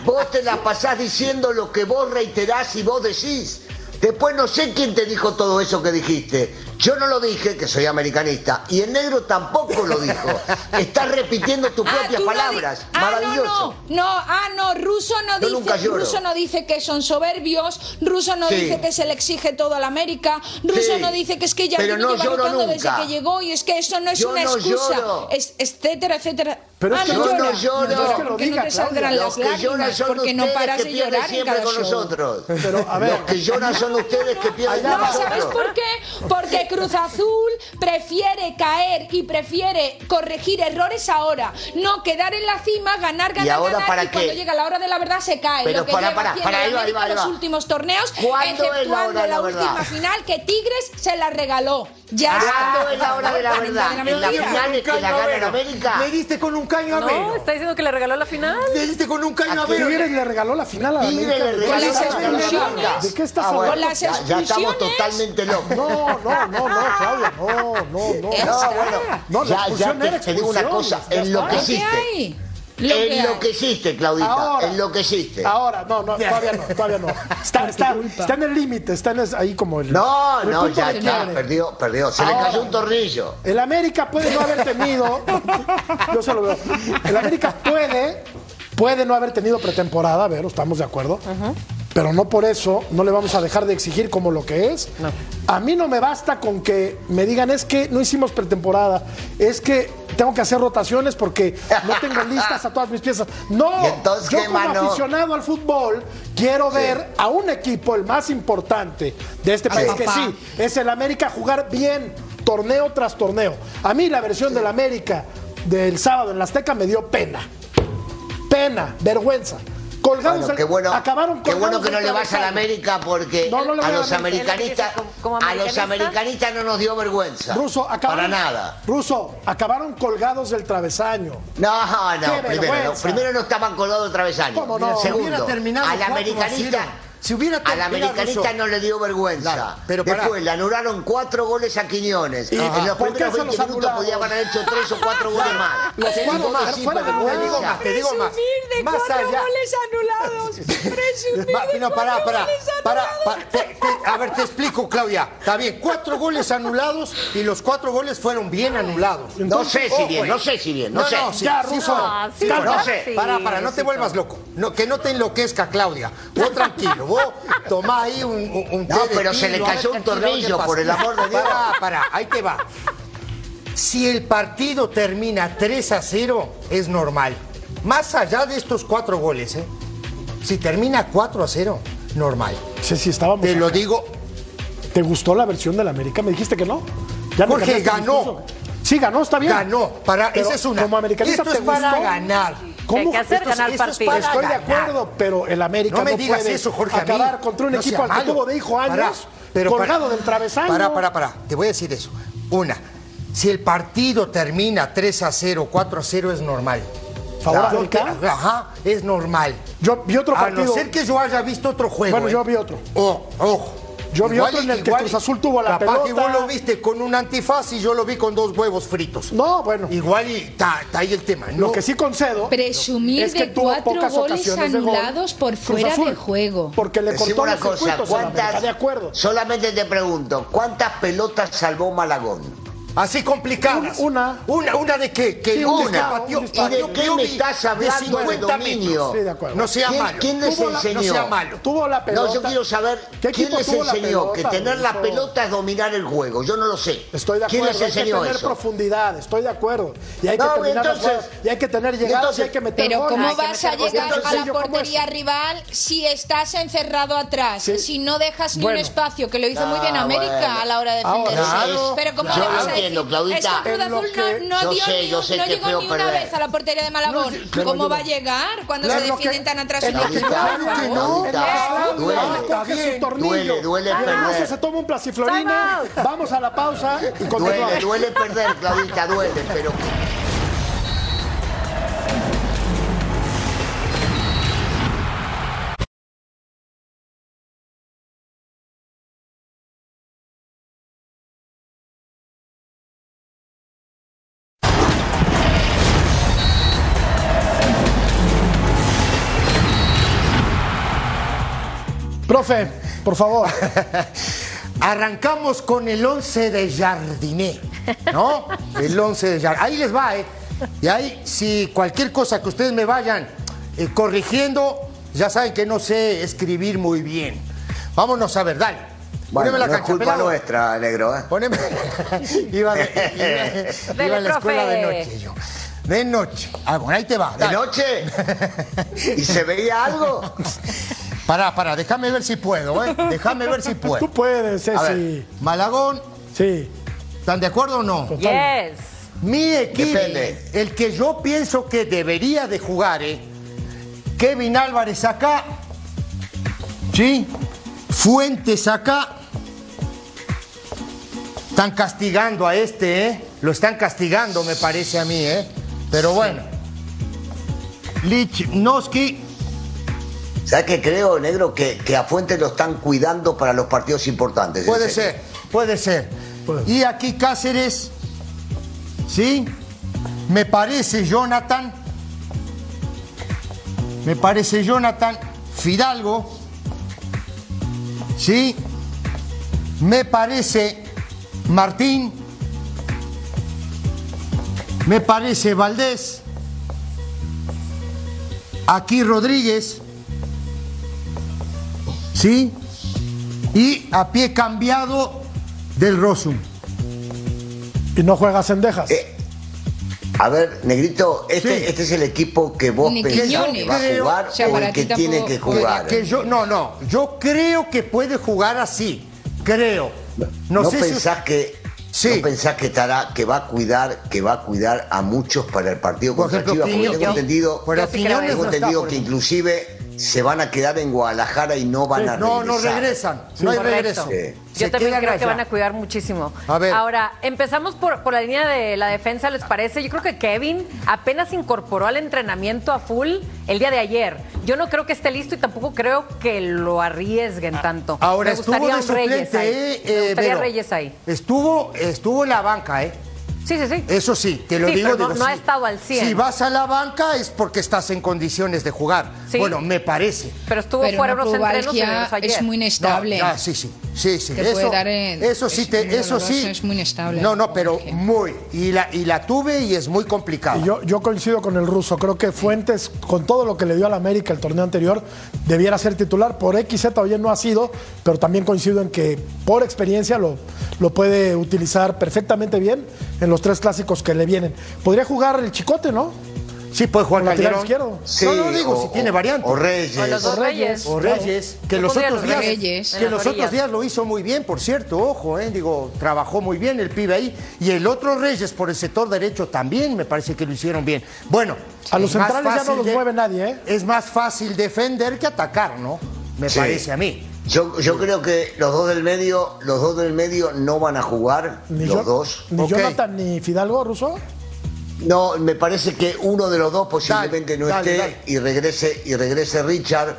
Vos te la pasás diciendo lo que vos reiterás y vos decís. Después no sé quién te dijo todo eso que dijiste. Yo no lo dije, que soy americanista, y el negro tampoco lo dijo. Estás repitiendo tus Ah, propias no palabras. Ah, Maravilloso. No, no, no, ah, no, Ruso no Yo dice. Ruso no dice que son soberbios, Ruso no Sí. dice que se le exige todo a la América, Ruso Sí. no dice que es que ya Pero no lleva lloro desde que llegó y es que eso no es Yo una no excusa, lloro. es- etcétera, etcétera. Pero es Ah, que yo llora. no lloro. No es que lo porque diga, no te saldrán las que lágrimas, son porque no paras que de llorar en cada con show. nosotros. Pero, a ver. Los que lloran son ustedes que pierden. No, ¿sabes por qué? Porque Cruz Azul prefiere caer y prefiere corregir errores ahora, no quedar en la cima, ganar, ganar, ahora ganar para y qué? cuando llega la hora de la verdad se cae. Pero lo que para, lleva para, para, ahí la va, ahí va, América ahí en va. los últimos torneos, ¿Cuándo es la exceptuando hora de la última final que Tigres se la regaló. Ya ¿Cuándo está. es la hora de la verdad? En la final es que la gana en América. Le diste con un caño a No, Vero. está diciendo que le regaló la final. Le diste con un caño a ¿A Vero. Tigres le regaló la final a la América. le ¿De qué regaló la final a. ¿De qué estás Ah, hablando? Con las ya, ya estamos totalmente locos. No, no, no, no, Claudia, no, no, no. No, bueno, No, la ya, ya te, te digo una cosa, ya en lo que Lo que hiciste. hay. Lo que hay. Enloqueciste, Claudita, Ahora, enloqueciste. Ahora, no, no, todavía no, todavía no. Está, está, está en el límite, está en ahí como el. No, el no, ya quiebre. perdió, perdió. Se le cayó un tornillo. El América puede no haber tenido. yo se lo veo. El América puede, puede no haber tenido pretemporada, a ver, estamos de acuerdo. Pero no por eso no le vamos a dejar de exigir como lo que es. A mí no me basta con que me digan es que no hicimos pretemporada, es que tengo que hacer rotaciones porque no tengo listas a todas mis piezas. No, ¿Y entonces yo como mano? aficionado al fútbol quiero ver a un equipo, el más importante de este país, que sí, es el América jugar bien, torneo tras torneo. A mí la versión del América del sábado en la Azteca me dio pena. Pena, vergüenza. Colgados, Bueno, del- qué bueno, acabaron qué bueno que no del le vas a la travesaño. América porque No, no a los americanistas, Como a los americanista. americanistas no nos dio vergüenza. Ruso, acabaron, Para nada. Ruso, acabaron colgados del travesaño. No, no, primero, no, primero no estaban colgados otra vez años. ¿Cómo no? Segundo, al 4 a americanista, 0. Si hubiera al americanista Russo. no le dio vergüenza. Claro, pero pará. Después le anularon cuatro goles a Quiñones. ¿Y en los primeros se los 20 minutos podían haber hecho tres o cuatro goles más. Los cuatro más, de vergüenza. Te digo más, te digo más. Presumir de Más cuatro allá. goles anulados. Presumir de no, pará, cuatro pará, goles pará, anulados. pa- te, te- a ver, te explico, Claudia. Está bien, cuatro goles anulados y los cuatro goles fueron bien anulados. No sé si Ojo, bien, no sé si bien, no, sé. sí, Ya, sí Ruso. fueron. Ah, Sí sí, fueron. no sé. Para, para, no te Sí, vuelvas loco. No, que no te enloquezca, Claudia. Vos tranquilo, vos tomá ahí un, un, No, pero se le cayó un tornillo, por el amor de Dios. Pará, pará, ahí te va. Si el partido termina 3 a 0, es normal. Más allá de estos cuatro goles, ¿eh? Si termina 4 a 0, normal. Sí, sí, estábamos. Te lo digo, ¿Te gustó la versión del América? ¿Me dijiste que no? ¿Ya me Jorge, cambiaste el ganó. Sí, ganó, está bien. ganó. Para, Pero esa es una. Como americanista Esto es te para gustó. ganar. ¿Cómo? Hay que hacer ganar es partido. para Estoy de ganar. acuerdo, pero el América No no, me digas puede eso, Jorge. a acabar contra un No equipo al que tuvo de hijo Pará, años, pero colgado para- del travesaño. Para, para, para. Te voy a decir eso. Una, si el partido termina 3 a 0, 4 a 0 es normal. ¿Favor Yo América? te- Ajá, es normal. Yo vi otro A partido. no ser que yo haya visto otro juego. Bueno, ¿eh? yo vi otro. Oh, ojo. Yo vi otro en el que Cruz Azul tuvo la capaz que pelota. vos lo viste con un antifaz y yo lo vi con dos huevos fritos. No, bueno. Igual y está ahí el tema. Lo No, que sí concedo. Presumir es que de tuvo cuatro pocas goles ocasiones de gol. anulados por fuera Azul, de juego. Porque le Decime cortó una los cosa, ¿cuántas? de acuerdo. Solamente te pregunto, ¿cuántas pelotas salvó Malagón? Así complicadas. Una. Una, una de qué? Que Sí, un una. que pateó- ¿Y de qué me estás hablando de 50 dominio? metros. Sí, de acuerdo. No sea ¿Quién, malo. quién les Tuvo la- enseñó? no sea malo. Tuvo la pelota. No, yo quiero saber ¿Qué quién les la enseñó que pelota, tener la pelota es dominar el juego. Yo no lo sé. Estoy de ¿Quién acuerdo, les hay que enseñó tener eso? profundidad, estoy de acuerdo. Y hay que No, terminar entonces- y hay que tener llegadas entonces- y hay que meter Pero goles. ¿cómo que vas a llegar a Entonces, la yo como portería rival si estás encerrado atrás? Si no dejas ni un espacio, que lo hizo muy bien Ah, América bueno. a la hora de defender. Ahora, ese. claro. Pero ¿cómo le vas a Claudita. Cruz Azul no, no Yo dio sé, ni, yo un- sé no que llegó ni una perder. vez a la portería de Malagón. No, ¿Cómo va a llegar cuando se defienden tan atrás? en la duele. Duele, duele perder. se toma un plasiflorina, vamos a la pausa y Duele, duele perder, Claudita, duele, pero Profe, por favor. Arrancamos con el 11 de Jardiné, ¿no? El 11 de Jardiné. Ahí les va, ¿eh? Y ahí, si cualquier cosa que ustedes me vayan eh, corrigiendo, ya saben que no sé escribir muy bien. Vámonos a ver, dale. bueno, Poneme la no es culpa pelado. nuestra, negro, ¿eh? Poneme. iba, de- iba- Dele, iba a la escuela de noche yo. De noche. Ah, bueno, ahí te va. ¿De noche? ¿Y se veía algo? Pará, pará, déjame ver si puedo, ¿eh? Déjame ver si Tú puedo. puedes, A Ceci. Malagón, Sí. ¿están de acuerdo o no? Yes. Mi equipo, Depende. el que yo pienso que debería de jugar, ¿eh? Kevin Álvarez acá, ¿sí? Fuentes acá. Están castigando a este, ¿eh? Lo están castigando, me parece a mí, ¿eh? Pero bueno. Lichnowsky, ¿Sabes qué creo, negro? Que, que a Fuentes lo están cuidando para los partidos importantes. puede ser, puede ser. Y aquí Cáceres, ¿sí? Me parece Jonathan. Me parece Jonathan Fidalgo. ¿Sí? Me parece Martín. Me parece Valdés. Aquí Rodríguez. ¿Sí? Y a pie cambiado del Rosum. Y no juegas en Dejas. Eh, A ver, Negrito, este, Sí. este es el equipo que vos pensás que va a Creo- jugar o sea, o para el que tiene que jugar. Que yo, no, no, yo creo que puede jugar así, creo. No, ¿No, sé si- pensás que Sí. no pensás que estará, que va a cuidar, que va a cuidar a muchos para el partido Por contra ejemplo, Chivas? Porque tengo entendido, tengo entendido que ejemplo. inclusive se van a quedar en Guadalajara y no van a regresar. No, no regresan, no hay Correcto. regreso. Sí. Yo Se también creo que van a cuidar muchísimo. A ver. Ahora, empezamos por, por la línea de la defensa, ¿les parece? Yo creo que Kevin apenas incorporó al entrenamiento a full el día de ayer. Yo no creo que esté listo y tampoco creo que lo arriesguen tanto. Ahora Me estuvo gustaría de un Reyes ahí. eh, Me gustaría Vero. Reyes ahí. Estuvo, estuvo en la banca, ¿eh? Sí, sí, sí. Eso sí, te lo Sí, digo. pero no- digo, no ha estado al 100. Si vas a la banca es porque estás en condiciones de jugar. Sí. Bueno, me parece. Pero estuvo Pero fuera unos entrenos ayer. es muy inestable. No, ya, sí, sí. Sí, sí, Te eso, puede dar en- eso sí, es te- eso sí. es muy inestable. No, no, pero muy. Y la, y la tuve y es muy complicado. Y yo, yo coincido con el ruso. Creo que Fuentes, con todo lo que le dio al América el torneo anterior, debiera ser titular. Por X, Z o Y no ha sido, pero también coincido en que por experiencia lo, lo puede utilizar perfectamente bien en los tres clásicos que le vienen. Podría jugar el chicote, ¿no? Sí, puede jugar lateral Calderón. izquierdo. no, no digo si tiene variante. O Reyes. O los dos reyes. O Reyes, que los otros días, Reyes. que los otros días lo hizo muy bien, por cierto, ojo, eh, digo, trabajó muy bien el pibe ahí. Y el otro Reyes por el sector derecho también me parece que lo hicieron bien. Bueno, A los centrales ya no los mueve nadie, ¿eh? Es más fácil defender que atacar, ¿no? Me Sí. parece a mí. Yo, yo creo que los dos del medio, los dos del medio no van a jugar, Ni, los yo- dos. ni. Jonathan ni Fidalgo, ruso. No, me parece que uno de los dos posiblemente no dale, esté dale. y regrese y regrese Richard,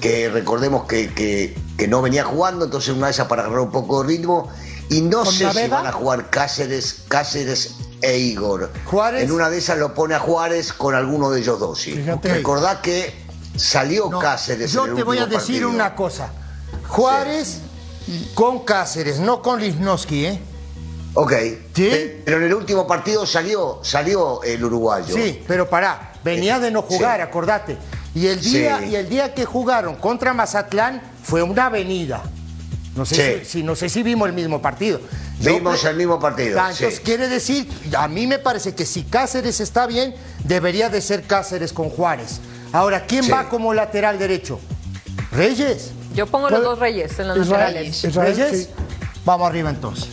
que recordemos que, que- que no venía jugando, entonces una de esas para agarrar un poco de ritmo. Y no ¿Con sé si van a jugar Cáceres, Cáceres e Igor. Juárez. En una de esas lo pone a Juárez con alguno de ellos dos. Sí. Fíjate. Recordá que salió No, Cáceres. yo en el te voy a decir partido. una cosa. Juárez con Cáceres, no con Lisnowski, ¿eh? Ok. ¿Sí? Pe- Pero en el último partido salió, salió el uruguayo. Sí, pero pará, venía de no jugar, Sí. acordate. Y el día y el día que jugaron contra Mazatlán fue una avenida. No sé si, si- no sé si vimos el mismo partido. Vimos el mismo partido, Ah, Entonces quiere decir, a mí me parece que si Cáceres está bien, debería de ser Cáceres con Juárez. Ahora, ¿quién va como lateral derecho? Reyes. Yo pongo los dos reyes en los Israel. laterales. Israel, Reyes. sí. Vamos arriba entonces.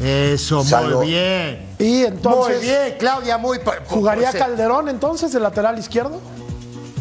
Eso, muy bien. Y entonces, muy bien, Claudia, muy... ¿jugaría pues, eh, Calderón entonces de lateral izquierdo?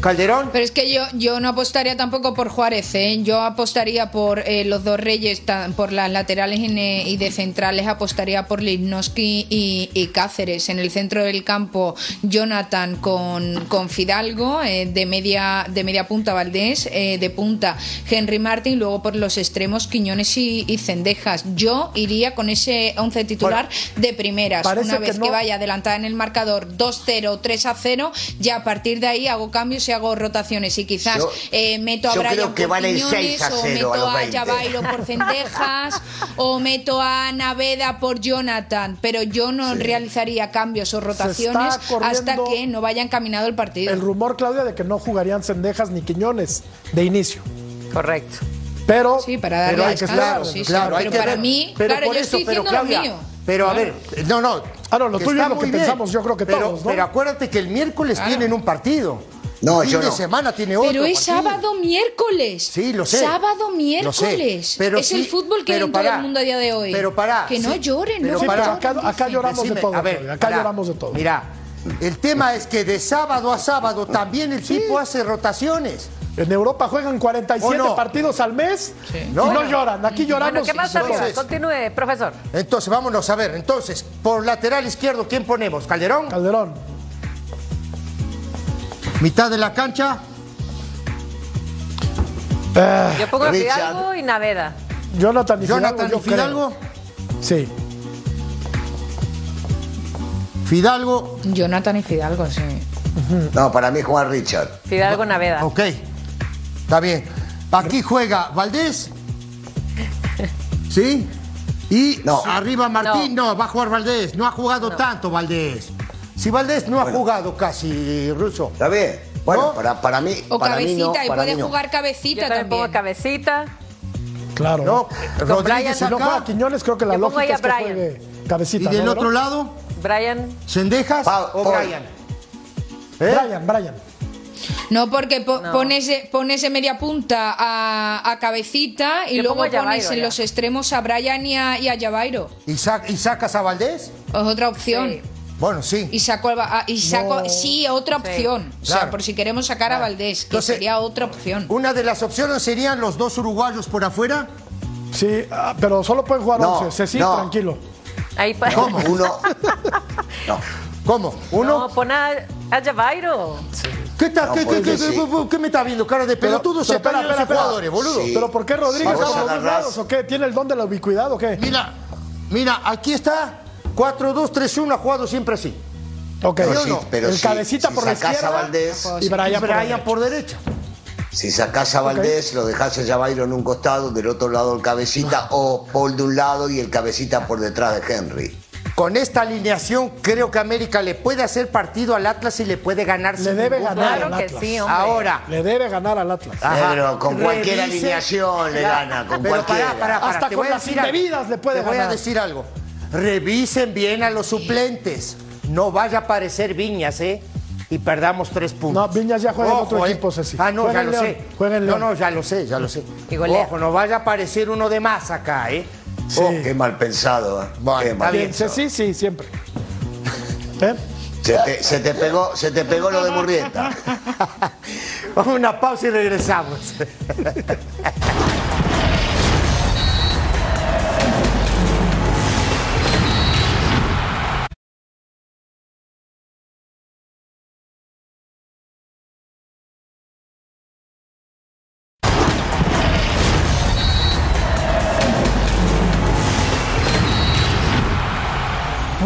Calderón. Pero es que yo, yo no apostaría tampoco por Juárez, ¿eh? yo apostaría por eh, los dos reyes, por las laterales y ne- y de centrales, apostaría por Lisnowski y, y Cáceres. En el centro del campo, Jonathan con, con Fidalgo, eh, de, media, de media punta Valdés, eh, de punta Henry Martin, luego por los extremos Quiñones y, y Cendejas. Yo iría con ese 11 titular de primeras. Una que vez que, no- vaya adelantada en el marcador 2-0, 3-0, ya a partir de ahí hago cambios hago rotaciones. Y quizás Yo- eh, meto a yo Brian creo que por van a ir Quiñones, 6 a o 0 meto a los a 20. Javairo por Cendejas, o meto a Naveda por Jonathan. Pero yo no realizaría cambios o rotaciones hasta que no vaya encaminado el partido. El rumor, Claudia, de que no jugarían Cendejas ni Quiñones de inicio. Correcto. Pero, Sí, para darle pero hay que sí, sí, Claro, hay pero que para ver. mí, Pero claro, yo eso, estoy pero diciendo lo Claudia, mío. Pero a Claro. ver, no, no. Ah, no, lo tuyo está es lo que bien. pensamos, yo creo que pero, todos, ¿no? Pero acuérdate que el miércoles Claro. tienen un partido. No, el fin yo de no. semana tiene otro. Pero es partido. sábado miércoles. Sí, lo sé. Sábado miércoles. sé, pero es sí, el fútbol que hay en todo pará, el mundo a día de hoy. Pero para. Que no lloren, pero no Sí, pero pará. acá, acá lloramos Decime, de todo. a ver, acá pará. lloramos de todo. Mira, el tema es que de sábado a sábado también el tipo hace rotaciones. En Europa juegan 47 ¿O no? partidos al mes y No. no, lloran. Aquí lloramos. Bueno, ¿qué más? Entonces- Continúe, profesor. Entonces, vámonos a ver. Entonces, por lateral izquierdo, ¿quién ponemos? ¿Calderón? Calderón. Mitad de la cancha. Eh, Yo pongo Richard. Fidalgo y Naveda. Jonathan y Jonathan Fidalgo, yo. Fidalgo. Sí. Fidalgo. Jonathan y Fidalgo, sí. No, para mí juega Richard. Fidalgo, Naveda. Ok. Está bien. Aquí juega Valdés. ¿Sí? Y No. arriba Martín. No. va a jugar Valdés. No ha jugado tanto Valdés. Si Valdés no ha jugado casi, Ruso. ¿Está bien? Bueno, ¿No? para, para mí. O para mí cabecita, y puede mí no. jugar Yo cabecita también pongo también. cabecita. Claro. No, Rodríguez Brian, Si no juega Quiñones, creo que la Yo lógica es que Brian. juegue Y cabecita. del ¿no, otro lado, Brian. Sendejas Pa- o Paul. Brian. ¿Eh? Brian, Brian. No, porque po- No. Pones, de- pones en media punta a, a cabecita y Yo luego pones en ya. los extremos a Brian y a, y a Javairo. ¿Y, sa- y sacas a Valdés? Es otra opción. Sí. Bueno, sí. Y saco, a- a- y saco sí, otra opción. O sea, Claro. por si queremos sacar a Valdés, que Entonces, sería otra opción. Una de las opciones serían los dos uruguayos por afuera. Sí, ah, pero solo pueden jugar No, 11. Sí, no. tranquilo. Ahí pa- ¿Cómo? Uno. No. ¿Cómo? Uno. No, pon a, a Javairo. ¿Qué, tal? No, ¿Qué, qué- sí. qué- qué me está viendo? Cara de Pero- pelotudo. Se esos espera. jugadores, boludo. Sí. Pero ¿por qué Rodríguez está los o qué? ¿Tiene el don de la ubicuidad o qué? Mira, mira, aquí está. 4-2-3-1 ha jugado siempre así. Ok. Pero ¿Sí sí, no? pero el sí, cabecita si por la sacás a izquierda Valdés, y Brian, Y por derecha. por derecha. Si sacás a Valdés, lo dejás a Javairo en un costado, del otro lado el cabecita, o Paul de un lado y el cabecita por detrás de Henry. Con esta alineación, creo que América le puede hacer partido al Atlas y le puede ganar. Le sin debe ningún ganar al Atlas. Ahora, Le debe ganar al Atlas. Ajá. Pedro, con cualquier Revise- alineación le gana, con Pero cualquiera. pará, pará, pará, Hasta te con las indebidas le puede Te voy a ganar. decir algo. Revisen bien a los suplentes. No vaya a aparecer Viñas, ¿eh? Y perdamos tres puntos. No, Viñas ya juega en otro ¿eh? equipo, Ceci. Ah, no, Juega ya lo León, sé. juega en No, León. no, ya lo sé, ya lo sé. Ojo, no vaya a aparecer uno de más acá, ¿eh? Sí. Ojo. Qué mal pensado, ¿eh? Bueno, Qué está mal bien, pensado. Sí, sí, siempre. ¿Eh? Se te, se te pegó, se te pegó lo de Murrieta. Vamos a una pausa y regresamos.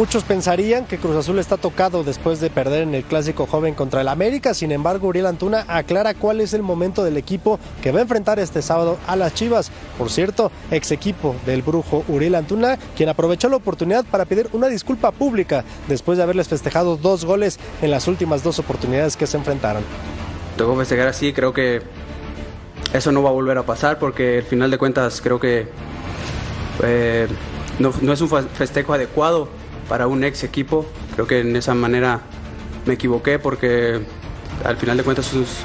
Muchos pensarían que Cruz Azul está tocado después de perder en el clásico joven contra el América. Sin embargo, Uriel Antuna aclara cuál es el momento del equipo que va a enfrentar este sábado a las Chivas. Por cierto, ex equipo del brujo Uriel Antuna, quien aprovechó la oportunidad para pedir una disculpa pública después de haberles festejado dos goles en las últimas dos oportunidades que se enfrentaron. tocó festejar así, creo que eso no va a volver a pasar porque al final de cuentas creo que eh, no, es un festejo adecuado para un ex equipo. Creo que en esa manera me equivoqué porque al final de cuentas es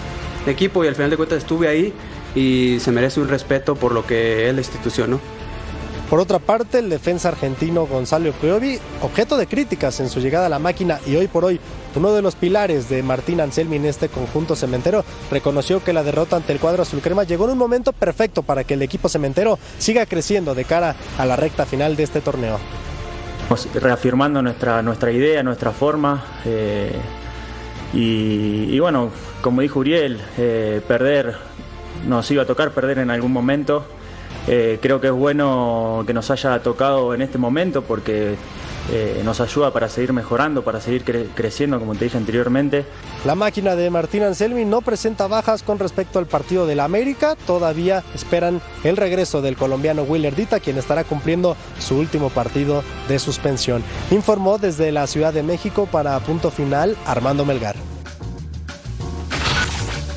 equipo y al final de cuentas estuve ahí y se merece un respeto por lo que es la. Por otra parte, el defensa argentino Gonzalo Piovi, objeto de críticas en su llegada a la máquina y hoy por hoy uno de los pilares de Martín Anselmi en este conjunto cementero, reconoció que la derrota ante el cuadro azul crema llegó en un momento perfecto para que el equipo cementero siga creciendo de cara a la recta final de este torneo. Estamos reafirmando nuestra, nuestra idea, nuestra forma. eh, y, y bueno, como dijo Uriel, eh, perder, nos iba a tocar perder en algún momento. Eh, creo que es bueno que nos haya tocado en este momento porque eh, nos ayuda para seguir mejorando, para seguir cre- creciendo, como te dije anteriormente. La máquina de Martín Anselmi no presenta bajas con respecto al partido de la América. Todavía esperan el regreso del colombiano Willer Dita, quien estará cumpliendo su último partido de suspensión. Informó desde la Ciudad de México para Punto Final Armando Melgar.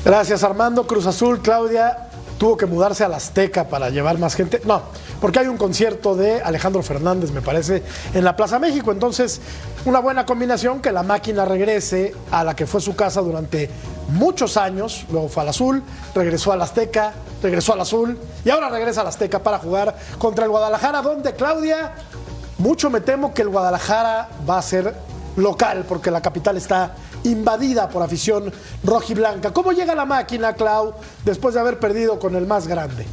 Gracias Armando. Cruz Azul, Claudia, tuvo que mudarse a la Azteca para llevar más gente. No, porque hay un concierto de Alejandro Fernández, me parece, en la Plaza México. Entonces, una buena combinación que la máquina regrese a la que fue su casa durante muchos años. Luego fue al Azul, regresó al Azteca, regresó al Azul y ahora regresa al Azteca para jugar contra el Guadalajara, donde Claudia, mucho me temo que el Guadalajara va a ser local, porque la capital está invadida por afición rojiblanca. ¿Cómo llega la máquina, Clau, después de haber perdido con el más grande?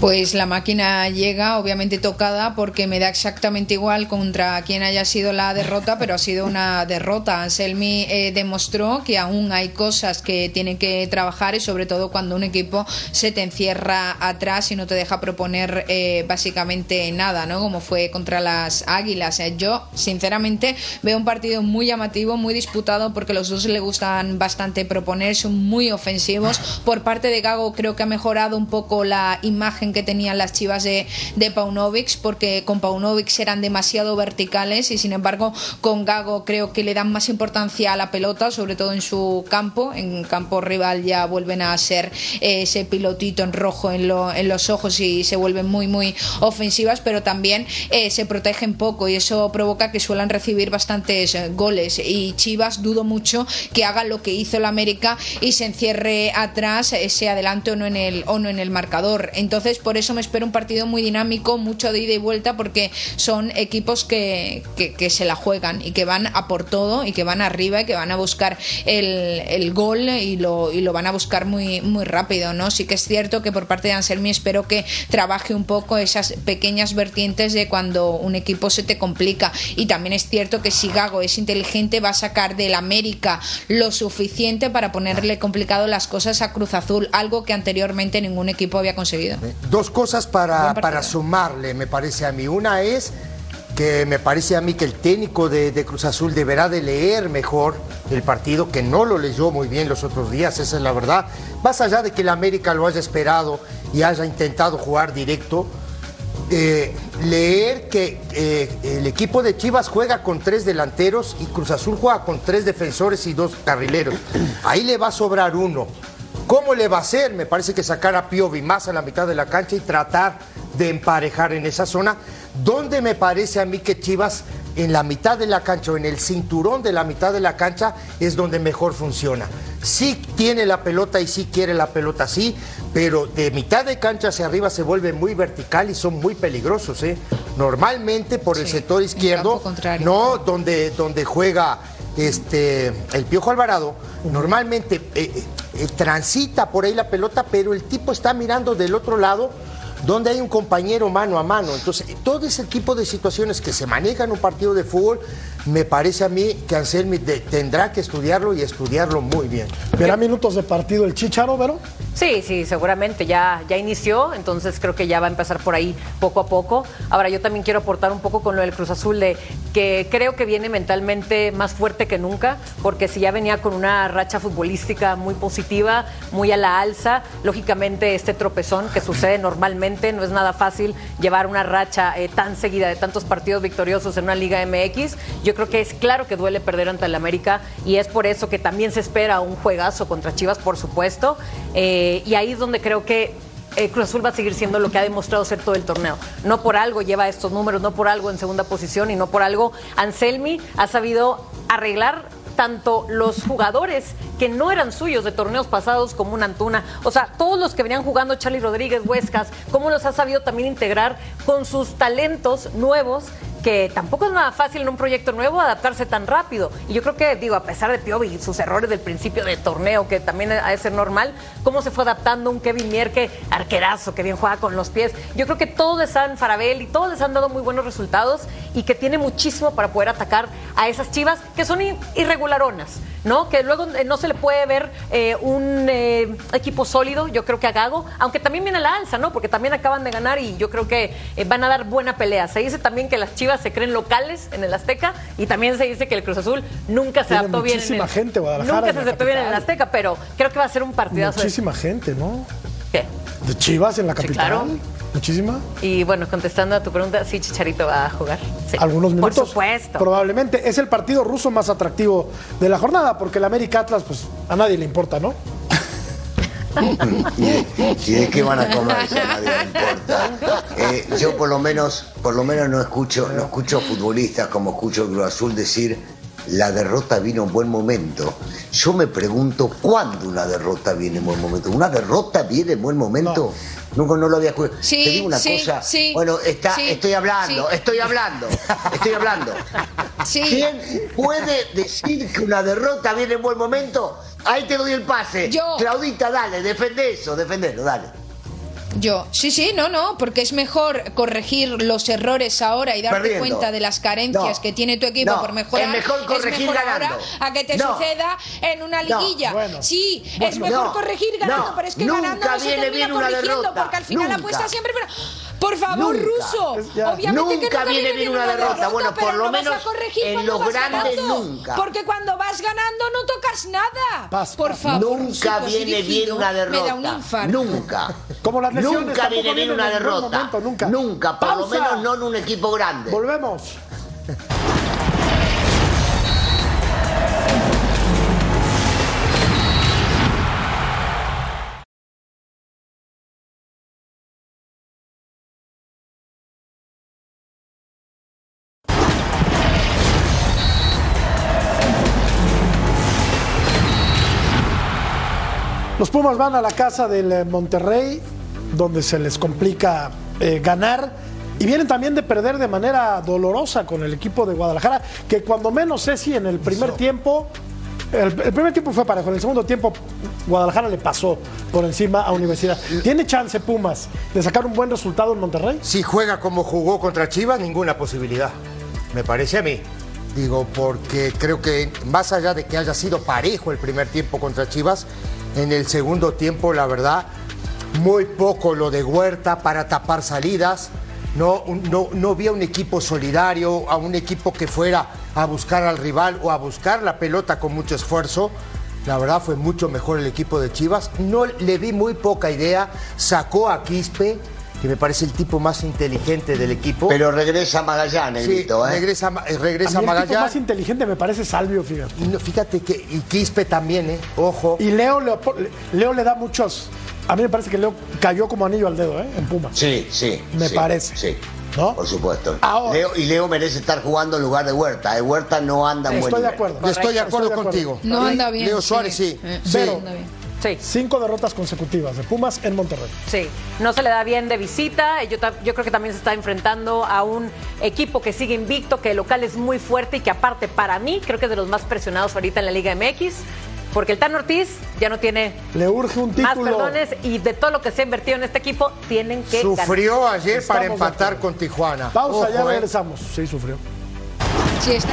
Pues la máquina llega obviamente tocada porque me da exactamente igual contra quien haya sido la derrota, pero ha sido una derrota. Anselmi eh, demostró que aún hay cosas que tiene que trabajar y sobre todo cuando un equipo se te encierra atrás y no te deja proponer eh, básicamente nada, ¿no? Como fue contra las Águilas. Eh, Yo, sinceramente, veo un partido muy llamativo, muy disputado porque los dos le gustan bastante proponer, son muy ofensivos. Por parte de Gago creo que ha mejorado un poco la imagen que tenían las chivas de, de Paunovic, porque con Paunovic eran demasiado verticales y sin embargo con Gago creo que le dan más importancia a la pelota, sobre todo en su campo. En campo rival ya vuelven a ser eh, ese pilotito en rojo en, lo- en los ojos y se vuelven muy, muy ofensivas, pero también eh, se protegen poco y eso provoca que suelen recibir bastantes eh, goles. Y Chivas dudo mucho que haga lo que hizo el América y se encierre atrás, eh, sea adelante o no en el, o no en el marcador. Entonces, por eso me espero un partido muy dinámico, mucho de ida y vuelta, porque son equipos que, que, que se la juegan y que van a por todo y que van arriba y que van a buscar el, el gol y lo, y lo van a buscar muy, muy rápido, ¿no? Sí que es cierto que por parte de Anselmi espero que trabaje un poco esas pequeñas vertientes de cuando un equipo se te complica. Y también es cierto que si Gago es inteligente, va a sacar del América lo suficiente para ponerle complicado las cosas a Cruz Azul, algo que anteriormente ningún equipo había conseguido. Dos cosas para, para sumarle, me parece a mí. Una es que me parece a mí que el técnico de, de Cruz Azul deberá de leer mejor el partido, que no lo leyó muy bien los otros días, esa es la verdad. Más allá de que el América lo haya esperado y haya intentado jugar directo, eh, leer que eh, el equipo de Chivas juega con tres delanteros y Cruz Azul juega con tres defensores y dos carrileros. Ahí le va a sobrar uno. ¿Cómo le va a hacer? Me parece que sacar a Piovi más a la mitad de la cancha y tratar de emparejar en esa zona, donde me parece a mí que Chivas en la mitad de la cancha o en el cinturón de la mitad de la cancha es donde mejor funciona. Sí tiene la pelota y sí quiere la pelota, sí, pero de mitad de cancha hacia arriba se vuelve muy vertical y son muy peligrosos. ¿eh? Normalmente por el Sí, sector izquierdo, no donde, donde juega este, el Piojo Alvarado, normalmente eh, eh, transita por ahí la pelota, pero el tipo está mirando del otro lado donde hay un compañero mano a mano. Entonces, todo ese tipo de situaciones que se manejan en un partido de fútbol, me parece a mí que Anselmi de- tendrá que estudiarlo y estudiarlo muy bien. ¿Verá minutos de partido el Chicharo, Vero? Sí, sí, seguramente ya, ya inició, entonces creo que ya va a empezar por ahí poco a poco. Ahora yo también quiero aportar un poco con lo del Cruz Azul, de que creo que viene mentalmente más fuerte que nunca, porque si ya venía con una racha futbolística muy positiva, muy a la alza, lógicamente este tropezón que sucede normalmente, no es nada fácil llevar una racha eh, tan seguida de tantos partidos victoriosos en una Liga MX. Yo creo que es claro que duele perder ante el América y es por eso que también se espera un juegazo contra Chivas, por supuesto. Eh, y ahí es donde creo que eh, Cruz Azul va a seguir siendo lo que ha demostrado ser todo el torneo. No por algo lleva estos números, no por algo en segunda posición y no por algo Anselmi ha sabido arreglar tanto los jugadores que no eran suyos de torneos pasados como un Antuna, o sea, todos los que venían jugando Charlie Rodríguez, Huescas, cómo los ha sabido también integrar con sus talentos nuevos que tampoco es nada fácil en un proyecto nuevo adaptarse tan rápido. Y yo creo que, digo, a pesar de Piovi y sus errores del principio del torneo, que también ha de ser normal, cómo se fue adaptando un Kevin Mier que arquerazo, que bien juega con los pies. Yo creo que todos les han, Farabel y todos les han dado muy buenos resultados y que tiene muchísimo para poder atacar a esas chivas que son irregularonas, ¿no? Que luego eh, no se le puede ver eh, un eh, equipo sólido, yo creo que a Gago, aunque también viene la alza, ¿no? Porque también acaban de ganar y yo creo que eh, van a dar buena pelea. Se dice también que las chivas se creen locales en el Azteca y también se dice que el Cruz Azul nunca se Tiene adaptó bien en muchísima el, gente, Guadalajara, Nunca se adaptó bien en el. Azteca, pero creo que va a ser un partidazo. de- Muchísima gente, ¿no? ¿Qué? De Chivas en la Sí, capital. claro. Muchísima. Y bueno, contestando a tu pregunta, sí, Chicharito va a jugar. Sí. Algunos minutos. Por supuesto. Probablemente es el partido ruso más atractivo de la jornada, porque el América Atlas, pues a nadie le importa, ¿no? Si es que van a comer, si a nadie le importa. Eh, yo por lo menos, por lo menos no escucho, no escucho futbolistas como escucho el Cruz Azul decir la derrota vino en buen momento. Yo me pregunto cuándo una derrota viene en buen momento. ¿Una derrota viene en buen momento? Nunca no lo había escuchado. Sí, Te digo una sí, cosa. sí, bueno, está, estoy hablando, estoy hablando, estoy hablando. Sí. ¿Quién puede decir que una derrota viene en buen momento? Ahí te doy el pase. Yo. Claudita, dale, defende eso, defendelo, dale. Yo, sí, sí, no, no, porque es mejor corregir los errores ahora y darte Perdiendo. cuenta de las carencias No. que tiene tu equipo No, por mejorar. es mejor corregir mejor ganando. ahora a que te No. suceda en una liguilla. bueno. Sí, es mejor corregir ganando, pero es que ganando no se termina corrigiendo derrota, porque al final nunca. apuesta siempre. Pero, por favor, Nunca. Ya. obviamente que Nunca viene bien una derrota. Bueno, pero por lo no vas menos a corregir en los grandes ganando, nunca. Porque cuando vas ganando no tocas nada. Por favor, Nunca viene bien una derrota. Me da un infarto. Nunca. Como las lesiones Nunca viene bien una derrota. momento, nunca. Nunca, por lo menos no en un equipo grande. Volvemos. Los Pumas van a la casa del eh, Monterrey, donde se les complica eh, ganar. Y vienen también de perder de manera dolorosa con el equipo de Guadalajara, que cuando menos Ceci en el primer tiempo, el, el primer tiempo fue parejo, en el segundo tiempo Guadalajara le pasó por encima a Universidad. ¿Tiene chance Pumas de sacar un buen resultado en Monterrey? Si juega como jugó contra Chivas, ninguna posibilidad. Me parece a mí. Digo, porque creo que más allá de que haya sido parejo el primer tiempo contra Chivas, en el segundo tiempo, la verdad, muy poco lo de Huerta para tapar salidas. No, no, no vi a un equipo solidario, a un equipo que fuera a buscar al rival o a buscar la pelota con mucho esfuerzo. La verdad fue mucho mejor el equipo de Chivas. No le vi muy poca idea. Sacó a Quispe, que me parece el tipo más inteligente del equipo. Pero regresa Magallanes, Sí, Negrito, ¿eh? regresa, eh, A regresa mí el tipo más inteligente me parece Salvio, fíjate. Y no, fíjate que y Quispe también, ¿eh? Ojo. Y Leo, Leopo- Leo le da muchos. A mí me parece que Leo cayó como anillo al dedo, ¿eh? En Pumas. Sí, sí. Me sí, parece. Sí. ¿No? Por supuesto. Ahora- Leo, y Leo merece estar jugando en lugar de Huerta. ¿eh? Huerta no anda en buen Estoy de acuerdo. Estoy de acuerdo contigo. No anda bien. Leo Suárez, sí. Eh, Pero- anda bien. Sí. Cinco derrotas consecutivas de Pumas en Monterrey. Sí, no se le da bien de visita. Yo, yo creo que también se está enfrentando a un equipo que sigue invicto, que el local es muy fuerte y que aparte para mí creo que es de los más presionados ahorita en la Liga MX, porque el Tan Ortiz ya no tiene Le urge un más perdones y de todo lo que se ha invertido en este equipo tienen que Sufrió ganar. ayer para Estamos empatar con Tijuana. Pausa, ya ¿eh? regresamos. Sí, sufrió. Sí, está.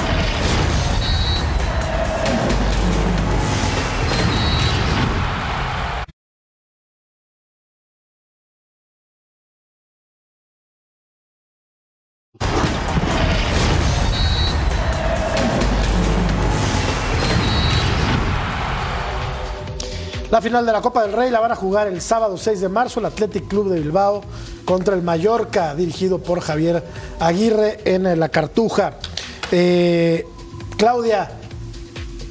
La final de la Copa del Rey la van a jugar el sábado 6 de marzo el Athletic Club de Bilbao contra el Mallorca, dirigido por Javier Aguirre en eh, la Cartuja. Eh, Claudia,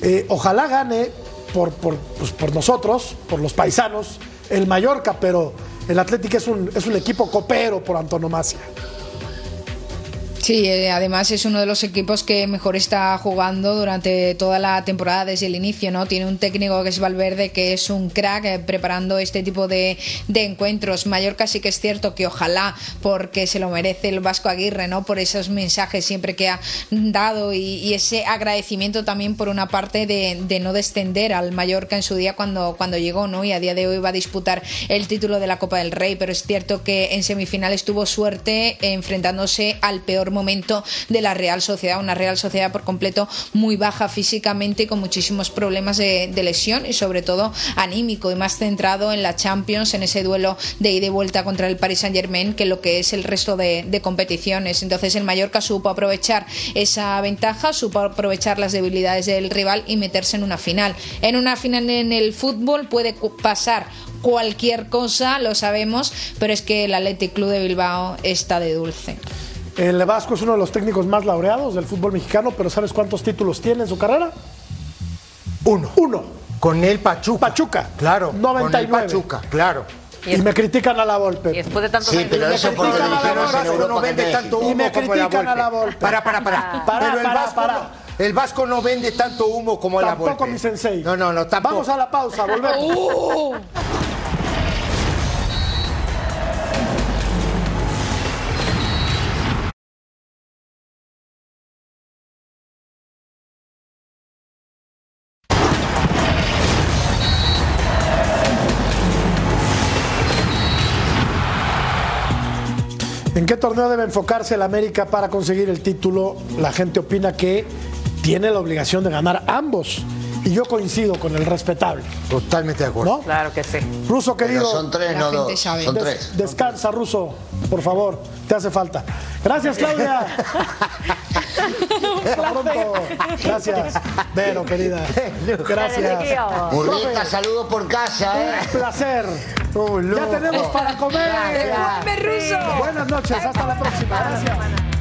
eh, ojalá gane por, pues, por nosotros, por los paisanos, el Mallorca, pero el Athletic es un, es un equipo copero por antonomasia. Sí, eh, además es uno de los equipos que mejor está jugando durante toda la temporada desde el inicio, ¿no? Tiene un técnico que es Valverde, que es un crack eh, preparando este tipo de, encuentros. Mallorca sí que es cierto que ojalá, porque se lo merece el Vasco Aguirre, ¿no? Por esos mensajes siempre que ha dado y, ese agradecimiento también por una parte de, no descender al Mallorca en su día cuando, cuando llegó, ¿no? Y a día de hoy va a disputar el título de la Copa del Rey, pero es cierto que en semifinales tuvo suerte enfrentándose al peor momento de la Real Sociedad, una Real Sociedad por completo muy baja físicamente y con muchísimos problemas de, lesión y sobre todo anímico y más centrado en la Champions, en ese duelo de ida y vuelta contra el Paris Saint Germain que lo que es el resto de, de competiciones. Entonces el Mallorca supo aprovechar esa ventaja, supo aprovechar las debilidades del rival y meterse en una final. En una final en el fútbol puede pasar cualquier cosa, lo sabemos, pero es que el Athletic Club de Bilbao está de dulce. El Vasco es uno de los técnicos más laureados del fútbol mexicano, pero ¿sabes cuántos títulos tiene en su carrera? Uno. Uno. Con el Pachuca. Pachuca. Claro. 99. Con el Pachuca, claro. Y me critican a la Y Volpe. después de tantos Sí, años pero de eso porque critican a la Volpe. no vende Y me como la critican a la Volpe. Para, para, para. Para, Pero el para, Vasco, para. No, el Vasco no vende tanto humo como la Volpe. Tampoco mi sensei. No, no, no, tampoco. Vamos a la pausa, volvemos. ¿En qué torneo debe enfocarse el América para conseguir el título? La gente opina que tiene la obligación de ganar ambos. Y yo coincido con el respetable. Totalmente de acuerdo. ¿No? Claro que sí. Ruso Pero querido. son tres, no dos. Son des- tres. descansa, Ruso, por favor. Te hace falta. Gracias, Claudia. Hasta pronto. Gracias. Vero, querida. Gracias. Murrieta, saludo por casa, ¿eh? Un placer. Ya tenemos para comer. Buenas noches. Hasta la próxima. Gracias.